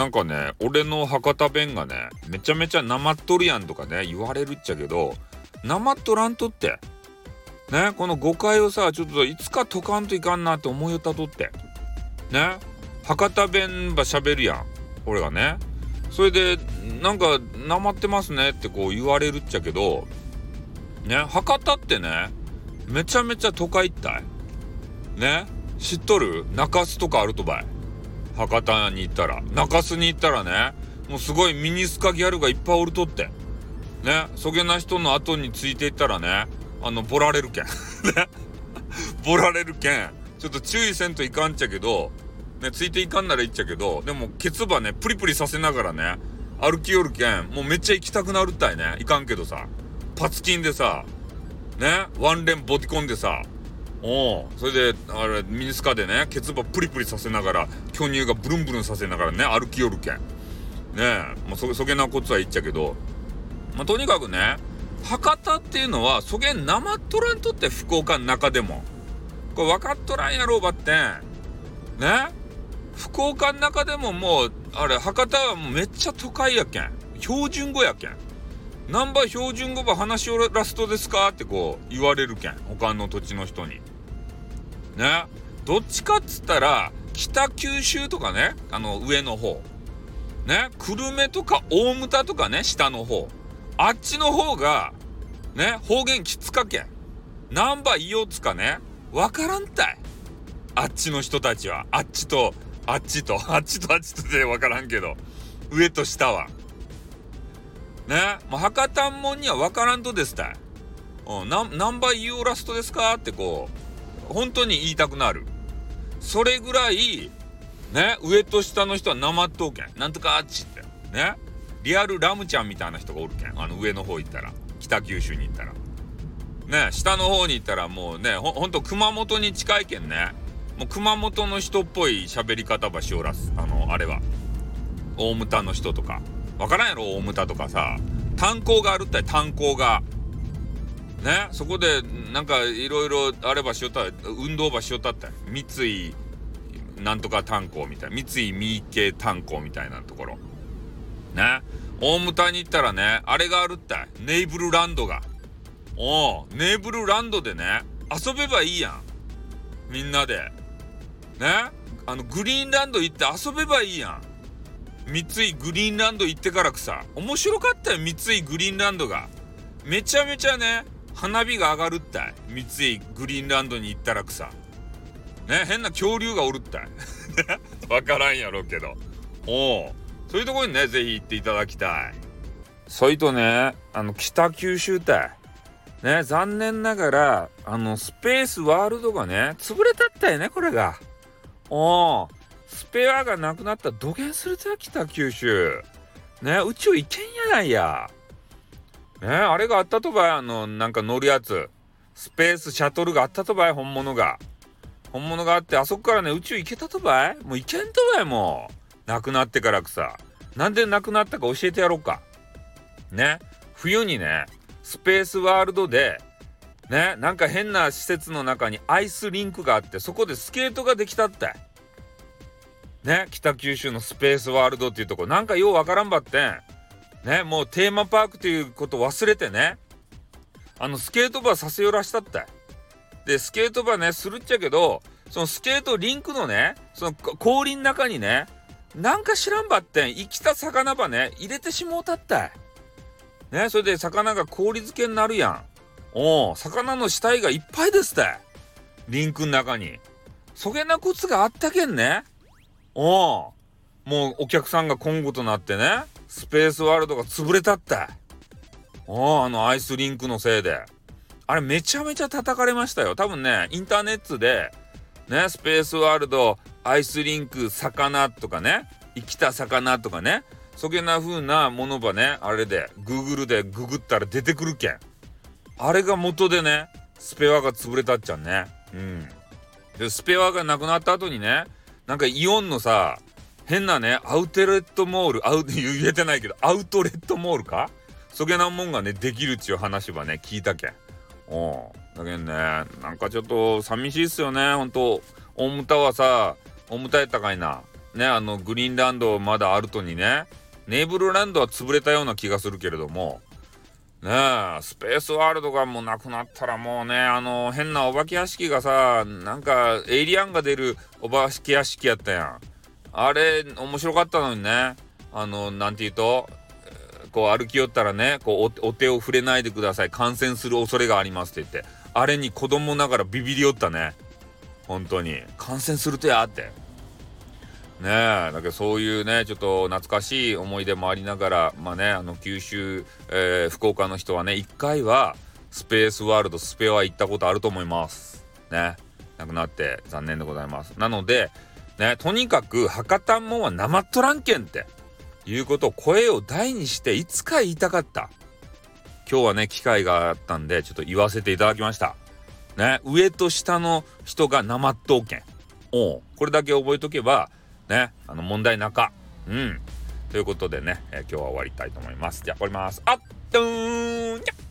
なんかね俺の博多弁がねめちゃめちゃなまっとるやんとかね言われるっちゃけどなまっとらんとって。ねこの誤解をさちょっといつか解かんといかんなって思いよったとって。ね博多弁ば喋るやん俺がね。それでなんかなまってますねってこう言われるっちゃけどね博多ってねめちゃめちゃ都会ったいね知っとる？中洲とかあるとばい。博多に行ったら。中洲に行ったらねもうすごいミニスカギャルがいっぱいおるとって。ねそげな人の後についていったらねあのボラれるけん。ね。ボラれるけん。ちょっと注意せんといかんちゃけどねついていかんならいっちゃけどでもケツバねプリプリさせながらね歩きよるけんもうめっちゃ行きたくなるったいね。いかんけどさパツキンでさねワンレンボディコンでさおそれであれミニスカでねケツバプリプリさせながら巨乳がブルンブルンさせながらね歩きよるけん。ねえ、まあ、そそげなコツは言っちゃけど、まあ、とにかくね博多っていうのはそげんなまっとらんとって福岡の中でも。これ分かっとらんやろうばってん。ね福岡の中でももうあれ博多はめっちゃ都会やけん。標準語やけん。何番標準語ば話しおらすとですか？ってこう言われるけん。他の土地の人に。ね。どっちかっつったら北九州とかねあの上の方。ね。久留米とか大牟田とかね下の方。あっちの方がね方言きつかけ難波伊予つかね。わからんたい。あっちの人たちは。あっちとあっちと。あっちとあっちとでわからんけど。上と下は。ね。もう博多んもんにはわからんとですたい、うん、何倍言おラストですかってこう本当に言いたくなる。それぐらいね上と下の人はなまっとうけんなんとかあっちって。ね。リアルラムちゃんみたいな人がおるけん。あの上の方行ったら。北九州に行ったら。ね下の方に行ったらもうねほほんと熊本に近いけんね。もう熊本の人っぽい喋り方ばしおらす。あのあれは。大牟田の人とか。わからんやろ大牟田とかさ。炭鉱があるったい炭鉱がねそこでなんかいろいろあればしよった運動ばしよったって。三井なんとか炭鉱みたいな。三井三池炭鉱みたいなところ。ね。大牟田に行ったらねあれがあるって。ネイブルランドが。おおネイブルランドでね遊べばいいやん。みんなで。ね。あのグリーンランド行って遊べばいいやん。三井グリーンランド行ってからくさ。面白かったよ三井グリーンランドが。めちゃめちゃね花火が上がるったい。三井グリーンランドに行ったらくさね変な恐竜がおるったい。わからんやろうけど。おおそういうところにね是非行っていただきたい。そいとねあの北九州隊ね残念ながらあのスペースワールドがね潰れたったよねこれが。おおスペアがなくなった土下するとよ北九州。ね宇宙行けんやないや。ねあれがあったとばいあのなんか乗るやつ。スペースシャトルがあったとばい本物が。本物があってあそこからね宇宙行けたとばい？もう行けんとばいもう。なくなってからくさ。なんでなくなったか教えてやろうか。ね。冬にねスペースワールドでねなんか変な施設の中にアイスリンクがあってそこでスケートができたって。ね北九州のスペースワールドっていうとこ。なんかようわからんばってん。ねもうテーマパークということ忘れてね。あのスケートバーさせよらしたって。でスケートバーねするっちゃけどそのスケートリンクのねその氷の中にねなんか知らんばってん生きた魚ばね入れてしもうたったいねそれで魚が氷漬けになるやん。おお魚の死体がいっぱいですって。リンクの中に。そげなコツがあったけんね。おおもうお客さんが今後となってね。スペースワールドが潰れたって。おあのアイスリンクのせいで。あれめちゃめちゃ叩かれましたよ。多分ねインターネットでねスペースワールドアイスリンク魚とかね生きた魚とかねそげな風なものばねあれでグーグルでググったら出てくるけん。あれが元でねスペアが潰れたっちゃんね。うん。でスペアがなくなった後にねなんかイオンのさ変なねアウトレットモールアウ 言えてないけどアウトレットモールか？そげなもんがねできるっちゅう話はね聞いたけん。おうだけどねなんかちょっと寂しいっすよね。ほんと大牟田はさ大牟田やったかいな。ねあのグリーンランドまだあるとにねネーブルランドは潰れたような気がするけれども。ねえスペースワールドがもうなくなったらもうねあの変なお化け屋敷がさなんかエイリアンが出るお化け屋敷やったやん。あれ面白かったのにね。あのなんて言うとこう歩き寄ったらねこうお手を触れないでください。感染する恐れがありますって言って。あれに子供ながらビビりよったね。本当に。感染するとやって。ねえだけどそういうねちょっと懐かしい思い出もありながらまあねあの九州、えー、福岡の人はね一回はスペースワールドスペア行ったことあると思います。ね。なくなって残念でございます。なのでねとにかく博多もんは生っとらんけんっていうことを声を大にしていつか言いたかった。今日はね機会があったんでちょっと言わせていただきました。ね上と下の人が生っとうけん。おこれだけ覚えとけばねあの問題なか。うん。ということでね、えー、今日は終わりたいと思います。じゃあ終わります。あっとーん